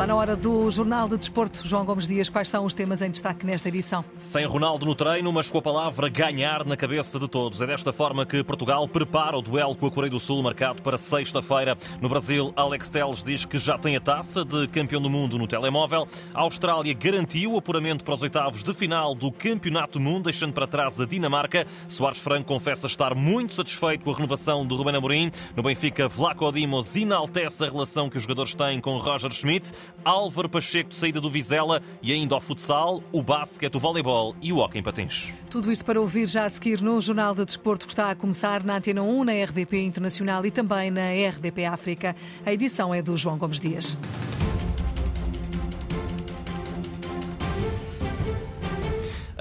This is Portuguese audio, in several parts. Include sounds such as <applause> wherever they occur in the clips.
Está na hora do Jornal de Desporto. João Gomes Dias, quais são os temas em destaque nesta edição? Sem Ronaldo no treino, mas com a palavra ganhar na cabeça de todos. É desta forma que Portugal prepara o duelo com a Coreia do Sul, marcado para sexta-feira. No Brasil, Alex Telles diz que já tem a taça de campeão do mundo no telemóvel. A Austrália garantiu o apuramento para os oitavos de final do Campeonato do Mundo, deixando para trás a Dinamarca. Soares Franco confessa estar muito satisfeito com a renovação do Ruben Amorim. No Benfica, Vlaco Dimos enaltece a relação que os jogadores têm com Roger Schmidt. Álvaro Pacheco saída do Vizela e ainda ao futsal, o basquete, o voleibol e o hóquei em patins. Tudo isto para ouvir já a seguir no Jornal de Desporto que está a começar na Antena 1, na RDP Internacional e também na RDP África. A edição é do João Gomes Dias.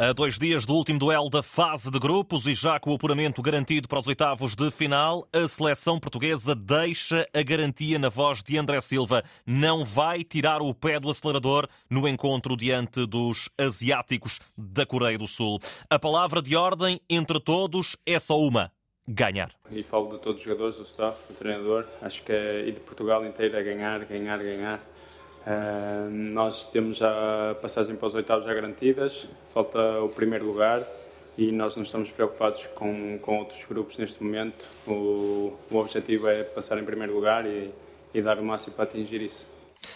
A dois dias do último duelo da fase de grupos e já com o apuramento garantido para os oitavos de final, a seleção portuguesa deixa a garantia na voz de André Silva. Não vai tirar o pé do acelerador no encontro diante dos asiáticos da Coreia do Sul. A palavra de ordem entre todos é só uma: ganhar. E falo de todos os jogadores, do staff, do treinador. Acho que é, e de Portugal inteiro é ganhar, ganhar, ganhar. Uh, nós temos a passagem para os oitavos já garantidas, falta o primeiro lugar e nós não estamos preocupados com, com outros grupos neste momento. O, o objetivo é passar em primeiro lugar e, e dar o máximo para atingir isso.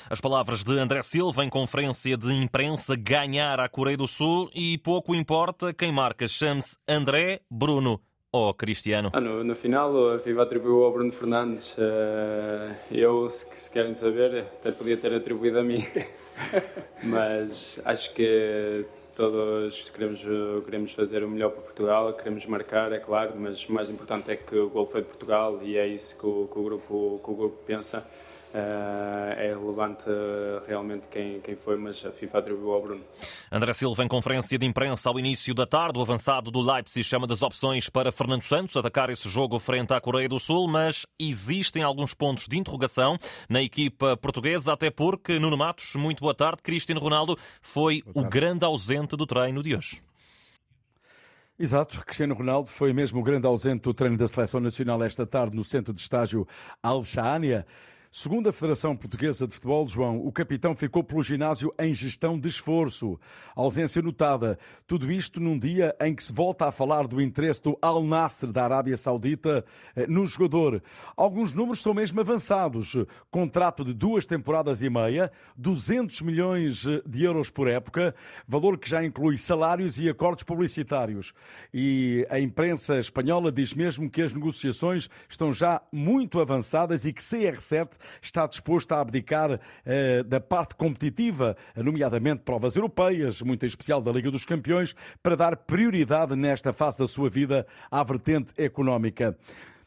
As palavras de André Silva em conferência de imprensa ganhar a Coreia do Sul e pouco importa quem marca, chame-se André Bruno ou Cristiano? Ah, no, no, final, a FIFA atribuiu ao Bruno Fernandes. Uh, eu, se, se, querem saber, até podia ter atribuído a mim. <laughs> Mas acho que todos queremos, queremos fazer o melhor para Portugal, queremos marcar, é claro, mas o mais importante é que o gol foi de Portugal e é isso que o, que o grupo, que o grupo pensa. Uh, é relevante uh, realmente quem, quem foi, mas a FIFA atribuiu ao Bruno. André Silva, em conferência de imprensa ao início da tarde, o avançado do Leipzig chama das opções para Fernando Santos atacar esse jogo frente à Coreia do Sul, mas existem alguns pontos de interrogação na equipa portuguesa, até porque Nuno Matos, muito boa tarde, Cristiano Ronaldo foi o grande ausente do treino de hoje. Exato, Cristiano Ronaldo foi mesmo o grande ausente do treino da Seleção Nacional esta tarde no centro de estágio Al-Shaania. Segundo a Federação Portuguesa de Futebol, João, o capitão ficou pelo ginásio em gestão de esforço. Ausência notada. Tudo isto num dia em que se volta a falar do interesse do Al Nasser da Arábia Saudita eh, no jogador. Alguns números são mesmo avançados. Contrato de duas temporadas e meia, 200 milhões eh, de euros por época, valor que já inclui salários e acordos publicitários. E a imprensa espanhola diz mesmo que as negociações estão já muito avançadas e que CR7 está disposto a abdicar eh, da parte competitiva, nomeadamente provas europeias, muito em especial da Liga dos Campeões, para dar prioridade nesta fase da sua vida à vertente económica.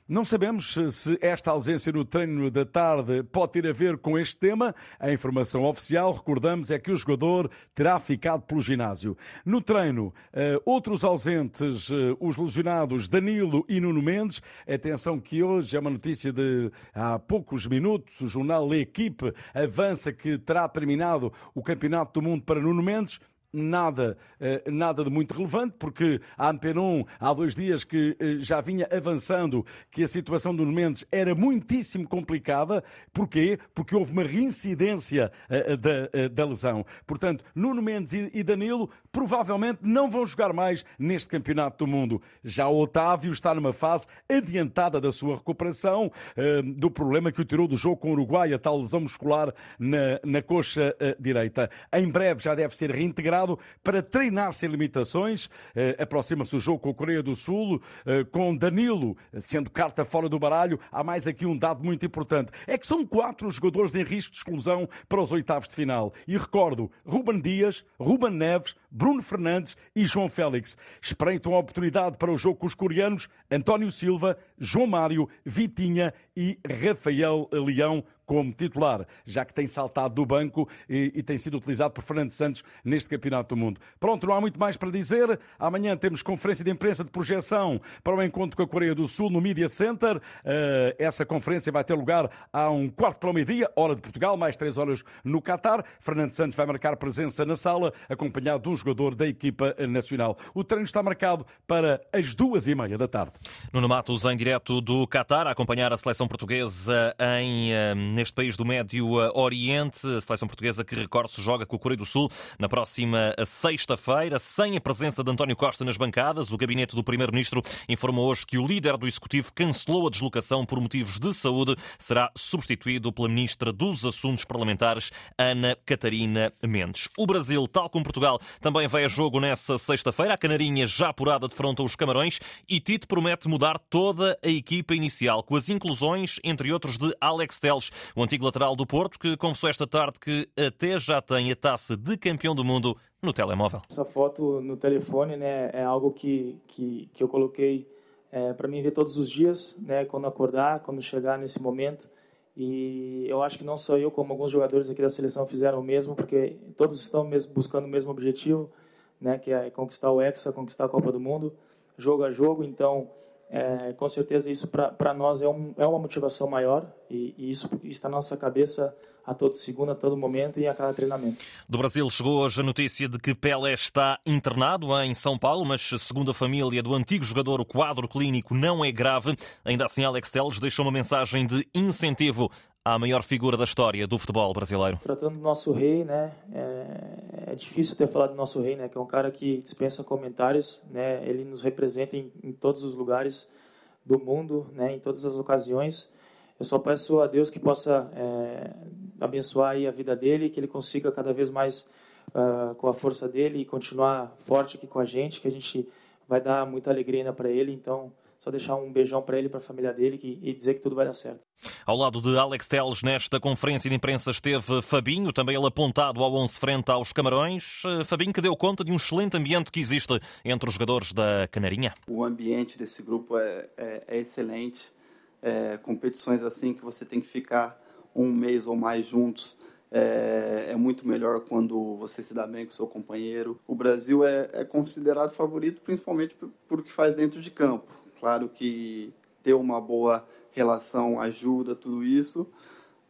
Não sabemos se esta ausência no treino da tarde pode ter a ver com este tema. A informação oficial, recordamos, é que o jogador terá ficado pelo ginásio. No treino, eh, outros ausentes, eh, os lesionados Danilo e Nuno Mendes. Atenção que hoje é uma notícia de há poucos minutos. O jornal L'Equipe avança que terá terminado o Campeonato do Mundo para Nuno Mendes nada, eh, nada de muito relevante, porque a Antena 1 há dois dias que eh, já vinha avançando que a situação do Mendes era muitíssimo complicada. Porquê? Porque houve uma reincidência eh, da, da lesão. Portanto, Nuno Mendes e Danilo provavelmente não vão jogar mais neste Campeonato do Mundo. Já o Otávio está numa fase adiantada da sua recuperação do problema que o tirou do jogo com o Uruguai, a tal lesão muscular na, na coxa direita. Em breve já deve ser reintegrado para treinar sem limitações. Uh, Aproxima-se o jogo com a Coreia do Sul, uh, com Danilo sendo carta fora do baralho. Há mais aqui um dado muito importante: é que são quatro jogadores em risco de exclusão para os oitavos de final. E recordo: Ruben Dias, Ruben Neves, Bruno Fernandes e João Félix. Espreitam a oportunidade para o jogo com os coreanos António Silva, João Mário, Vitinha e Rafael Leão como titular, já que tem saltado do banco e, e, tem sido utilizado por Fernando Santos neste Campeonato do Mundo. Pronto, não há muito mais para dizer. Amanhã temos conferência de imprensa de projeção para o encontro com a Coreia do Sul no Media Center. Uh, essa conferência vai ter lugar a um quarto para o meio-dia, hora de Portugal, mais três horas no Qatar. Fernando Santos vai marcar presença na sala, acompanhado um jogador da equipa nacional. O treino está marcado para as duas e meia da tarde. Nuno Matos, em direto do Qatar, a acompanhar a seleção portuguesa em neste país do Médio Oriente. A seleção portuguesa que, recorde-se, joga com o Coreia do Sul na próxima sexta-feira, sem a presença de António Costa nas bancadas. O gabinete do Primeiro-Ministro informou hoje que o líder do Executivo cancelou a deslocação por motivos de saúde. Será substituído pela Ministra dos Assuntos Parlamentares, Ana Catarina Mendes. O Brasil, tal como Portugal, também vai a jogo nessa sexta-feira. A Canarinha já apurada de fronte aos Camarões e Tite promete mudar toda a equipa inicial, com as inclusões, entre outros, de Alex Teles, o antigo lateral do Porto, que confessou esta tarde que até já tem a taça de campeão do mundo no telemóvel. Essa foto no telefone né, é algo que, que, que eu coloquei é, para mim ver todos os dias, né, quando acordar, quando chegar nesse momento. E eu acho que não só eu, como alguns jogadores aqui da seleção fizeram o mesmo, porque todos estão buscando o mesmo objetivo, né, que é conquistar o Hexa, conquistar a Copa do Mundo, jogo a jogo. Então, é, com certeza isso para nós é, um, é uma motivação maior e, e, isso está na nossa cabeça a todo segundo, a todo momento e a cada treinamento. Do Brasil chegou hoje a notícia de que Pelé está internado em São Paulo, mas segundo a família do antigo jogador, o quadro clínico não é grave. Ainda assim, Alex Telles deixou uma mensagem de incentivo à maior figura da história do futebol brasileiro. Tratando do nosso rei, né, é, é difícil ter falado do nosso rei, né, que é um cara que dispensa comentários, né, ele nos representa em, em todos os lugares do mundo, né, em todas as ocasiões. Eu só peço a Deus que possa é, abençoar a vida dele, que ele consiga cada vez mais uh, com a força dele e continuar forte aqui com a gente, que a gente vai dar muita alegria ainda para ele. Então, só deixar um beijão para ele, para a família dele que, e dizer que tudo vai dar certo. Ao lado de Alex Teles, nesta conferência de imprensa esteve Fabinho, também ele apontado ao 11 frente aos Camarões. Eh, Fabinho que deu conta de um excelente ambiente que existe entre os jogadores da Canarinha. O ambiente desse grupo é, é, é excelente. É, competições assim que você tem que ficar um mês ou mais juntos. É, é, muito melhor quando você se dá bem com seu companheiro. O Brasil é, é considerado favorito principalmente por, por o que faz dentro de campo Claro que ter uma boa relação ajuda tudo isso,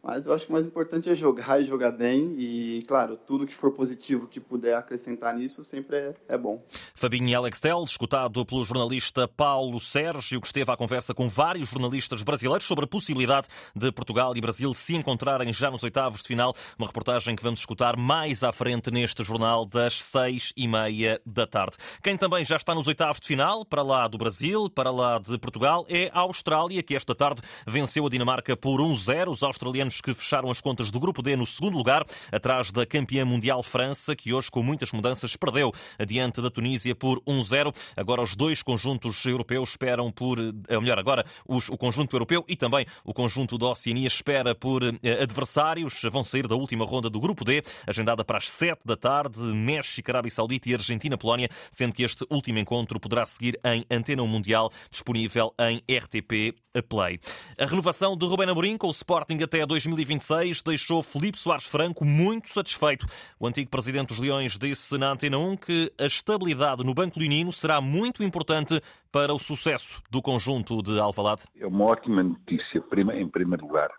mas eu acho que o mais importante é jogar e jogar bem. E, claro, tudo que for positivo que puder acrescentar nisso sempre é, é bom. Fabinho e Alex Tel, escutado pelo jornalista Paulo Sérgio, que esteve à conversa com vários jornalistas brasileiros sobre a possibilidade de Portugal e Brasil se encontrarem já nos oitavos de final. Uma reportagem que vamos escutar mais à frente neste jornal das seis e meia da tarde. Quem também já está nos oitavos de final, para lá do Brasil, para lá de Portugal, é a Austrália, que esta tarde venceu a Dinamarca por 1-0. Os australianos que fecharam as contas do Grupo D no segundo lugar, atrás da campeã mundial França, que hoje, com muitas mudanças, perdeu adiante da Tunísia por 1-0. Agora os dois conjuntos europeus esperam por, ou eh, melhor, agora os, o conjunto europeu e também o conjunto da Oceania espera por eh, adversários. Vão sair da última ronda do Grupo D, agendada para as 7 da tarde, México, Arábia Saudita e Argentina-Polónia, sendo que este último encontro poderá seguir em Antena Mundial, disponível em RTP Play. A renovação de Rubén Amorim com o Sporting até 2020 2026 deixou Felipe Soares Franco muito satisfeito. O antigo presidente dos Leões disse na Antena 1 que a estabilidade no Banco Leonino será muito importante para o sucesso do conjunto de Alvalade. É uma ótima notícia, em primeiro lugar.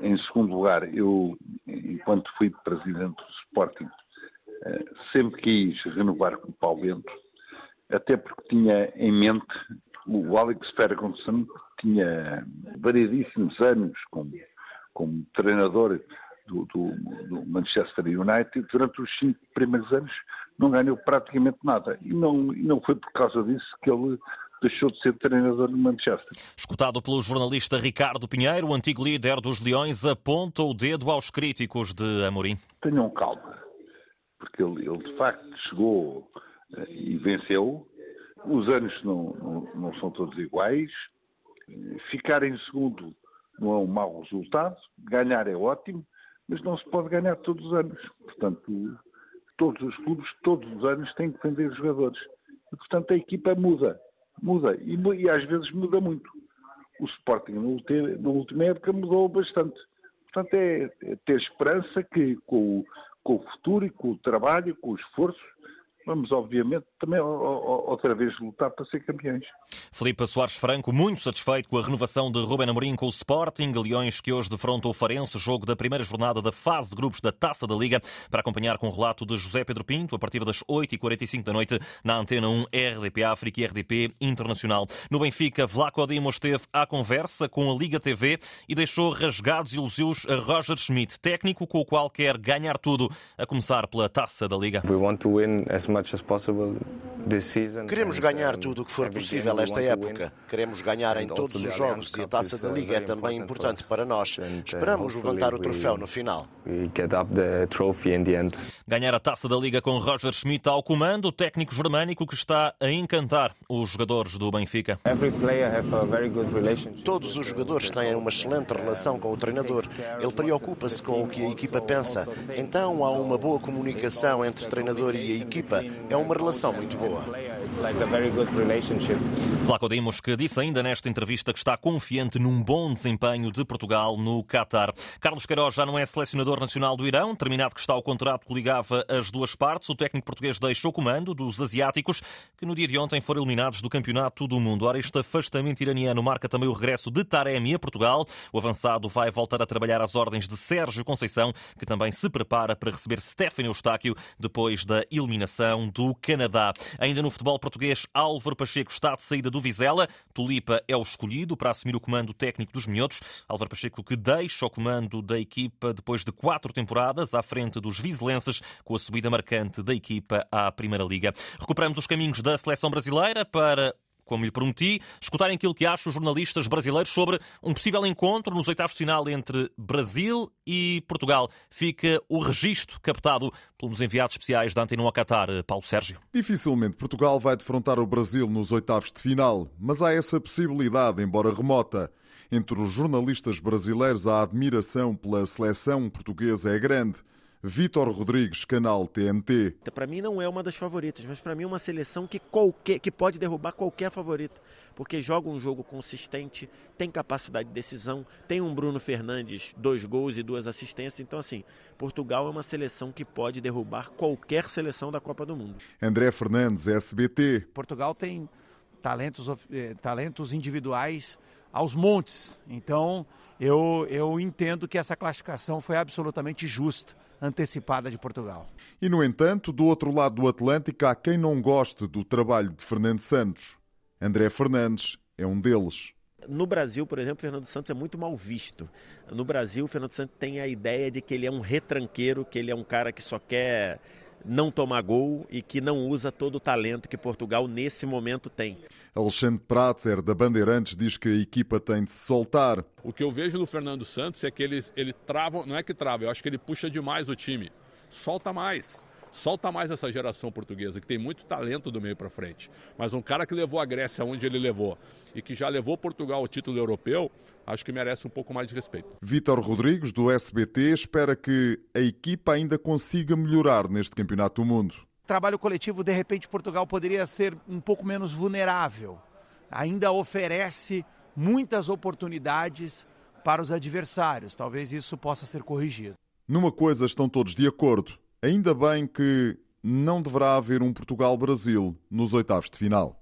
Em segundo lugar, eu, enquanto fui presidente do Sporting, eh, sempre quis renovar com o Paulo Bento, até porque tinha em mente o Alex Ferguson, que tinha variedíssimos anos como como treinador do, do, do, Manchester United, durante os cinco primeiros anos não ganhou praticamente nada. E não, e não foi por causa disso que ele deixou de ser treinador no Manchester. Escutado pelo jornalista Ricardo Pinheiro, o antigo líder dos Leões aponta o dedo aos críticos de Amorim. Tenham calma, porque ele, ele de facto chegou eh, e venceu. Os anos não, não, não são todos iguais. Ficar em segundo não é um mau resultado. Ganhar é ótimo, mas não se pode ganhar todos os anos. Portanto, todos os clubes, todos os anos, têm que vender jogadores. E, portanto, a equipa muda. Muda. E, e às vezes muda muito. O Sporting, na última época, mudou bastante. Portanto, é, é ter esperança que com o, com o futuro e com o trabalho, com o esforço, vamos obviamente também outra vez lutar para ser campeões. Felipe Soares Franco, muito satisfeito com a renovação de Ruben Amorim com o Sporting, Leões que hoje defronta o Farense, jogo da primeira jornada da fase de grupos da Taça da Liga, para acompanhar com o relato de José Pedro Pinto, a partir das 8h45 da noite, na Antena 1 RDP África e RDP Internacional. No Benfica, Vlaco Dimos esteve à conversa com a Liga TV e deixou rasgados elogios a Roger Schmidt, técnico com o qual quer ganhar tudo, a começar pela Taça da Liga. Queremos ganhar tudo o que for possível esta época. Queremos ganhar em todos os jogos e a Taça da Liga é também importante para nós. Esperamos levantar o troféu no final. Ganhar a Taça da Liga com Roger Schmidt ao comando, o técnico germânico que está a encantar os jogadores do Benfica. Todos os jogadores têm uma excelente relação com o treinador. Ele preocupa-se com o que a equipa pensa. Então há uma boa comunicação entre o treinador e a equipa. É uma relação muito boa. Flaco Dimos, que disse ainda nesta entrevista que está confiante num bom desempenho de Portugal no Qatar. Carlos Queiroz já não é selecionador nacional do Irão, terminado que está o contrato que ligava as duas partes. O técnico português deixou o comando dos asiáticos, que no dia de ontem foram eliminados do Campeonato do Mundo. Ora, este afastamento iraniano marca também o regresso de Taremi a Portugal. O avançado vai voltar a trabalhar às ordens de Sérgio Conceição, que também se prepara para receber Stefano Eustáquio depois da eliminação do Canadá. Ainda no futebol português, Álvaro Pacheco está de saída do Vizela. Tulipa é o escolhido para assumir o comando técnico dos Minhotos. Álvaro Pacheco que deixa o comando da equipa depois de quatro temporadas à frente dos vizelenses, com a subida marcante da equipa à Primeira Liga. Recuperamos os caminhos da seleção brasileira para como lhe prometi, escutarem aquilo que acham os jornalistas brasileiros sobre um possível encontro nos oitavos de final entre Brasil e Portugal. Fica o registro captado pelos enviados especiais da Antena ao Qatar, Paulo Sérgio. Dificilmente Portugal vai defrontar o Brasil nos oitavos de final, mas há essa possibilidade, embora remota. Entre os jornalistas brasileiros, a admiração pela seleção portuguesa é grande. Vítor Rodrigues, canal TNT. Para mim não é uma das favoritas, mas para mim é uma seleção que, qualquer, que pode derrubar qualquer favorita, porque joga um jogo consistente, tem capacidade de decisão, tem um Bruno Fernandes, dois gols e duas assistências. Então, assim, Portugal é uma seleção que pode derrubar qualquer seleção da Copa do Mundo. André Fernandes, SBT. Portugal tem talentos, eh, talentos individuais aos montes. Então, eu, eu entendo que essa classificação foi absolutamente justa antecipada de Portugal. E, no entanto, do outro lado do Atlântico há quem não goste do trabalho de Fernando Santos. André Fernandes é um deles. No Brasil, por exemplo, Fernando Santos é muito mal visto. No Brasil, Fernando Santos tem a ideia de que ele é um retranqueiro, que ele é um cara que só quer não tomar gol e que não usa todo o talento que Portugal nesse momento tem. Alexandre Pratzer, da Bandeirantes, diz que a equipa tem de se soltar. O que eu vejo no Fernando Santos é que ele, ele trava, não é que trava, eu acho que ele puxa demais o time. Solta mais. Solta mais essa geração portuguesa, que tem muito talento do meio para frente. Mas um cara que levou a Grécia onde ele levou e que já levou Portugal ao título europeu, acho que merece um pouco mais de respeito. Vítor Rodrigues, do SBT, espera que a equipa ainda consiga melhorar neste Campeonato do Mundo. Trabalho coletivo, de repente, Portugal poderia ser um pouco menos vulnerável. Ainda oferece muitas oportunidades para os adversários. Talvez isso possa ser corrigido. Numa coisa estão todos de acordo. Ainda bem que não deverá haver um Portugal-Brasil nos oitavos de final.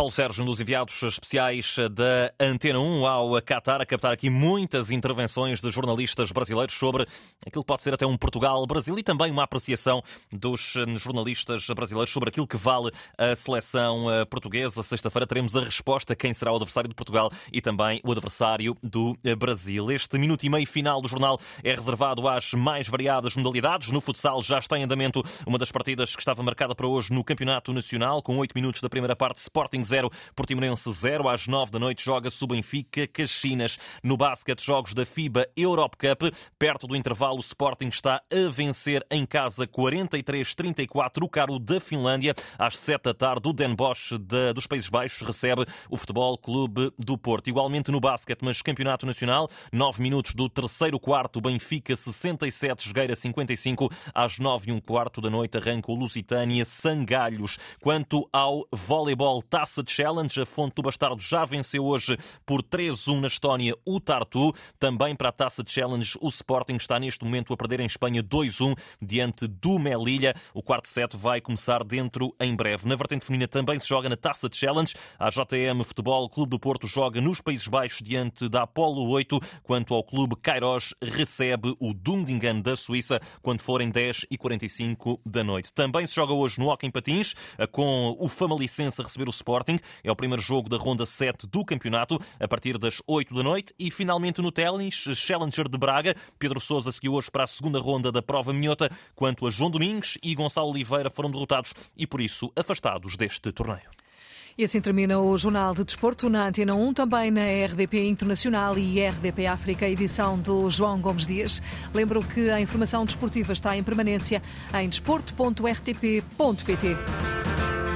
Paulo Sérgio, nos enviados especiais da Antena 1 ao Qatar, a captar aqui muitas intervenções de jornalistas brasileiros sobre aquilo que pode ser até um Portugal-Brasil e também uma apreciação dos hum, jornalistas brasileiros sobre aquilo que vale a seleção uh, portuguesa. Sexta-feira teremos a resposta quem será o adversário de Portugal e também o adversário do uh, Brasil. Este minuto e meio final do jornal é reservado às mais variadas modalidades. No futsal já está em andamento uma das partidas que estava marcada para hoje no Campeonato Nacional, com oito minutos da primeira parte, Sporting 0, Portimonense 0. Às 9 da noite joga-se o Benfica Caxinas. No basquete, jogos da FIBA Europe Cup. Perto do intervalo, o Sporting está a vencer em casa 43-34 o caro da Finlândia. Às 7 da tarde, o Den Bosch de, dos Países Baixos recebe o Futebol Clube do Porto. Igualmente no basquete, mas Campeonato Nacional, 9 minutos do terceiro quarto, Benfica 67, Jogueira 55. Às 9 e um quarto da noite arranca o Lusitânia Sangalhos. Quanto ao voleibol, Taça Taça Challenge. A Fonte do Bastardo já venceu hoje por 3-1 na Estónia o Tartu. Também para a Taça Challenge, o Sporting está neste momento a perder em Espanha 2-1 diante do Melilla. O quarto set vai começar dentro em breve. Na vertente feminina também se joga na Taça Challenge. A JTM Futebol Clube do Porto joga nos Países Baixos diante da Apolo 8, quanto ao clube Kairos recebe o Dundingen da Suíça quando forem 10 e 45 da noite. Também se joga hoje no Hockey Patins, com o Famalicense a receber o Sporting. É o primeiro jogo da ronda 7 do campeonato, a partir das 8 da noite. E finalmente no ténis, Challenger de Braga. Pedro Sousa seguiu hoje para a segunda ronda da prova minhota, quanto a João Domingos e Gonçalo Oliveira foram derrotados e, por isso, afastados deste torneio. E assim termina o Jornal de Desporto na Antena 1, também na RDP Internacional e RDP África, edição do João Gomes Dias. Lembro que a informação desportiva está em permanência em desporto.rtp.pt.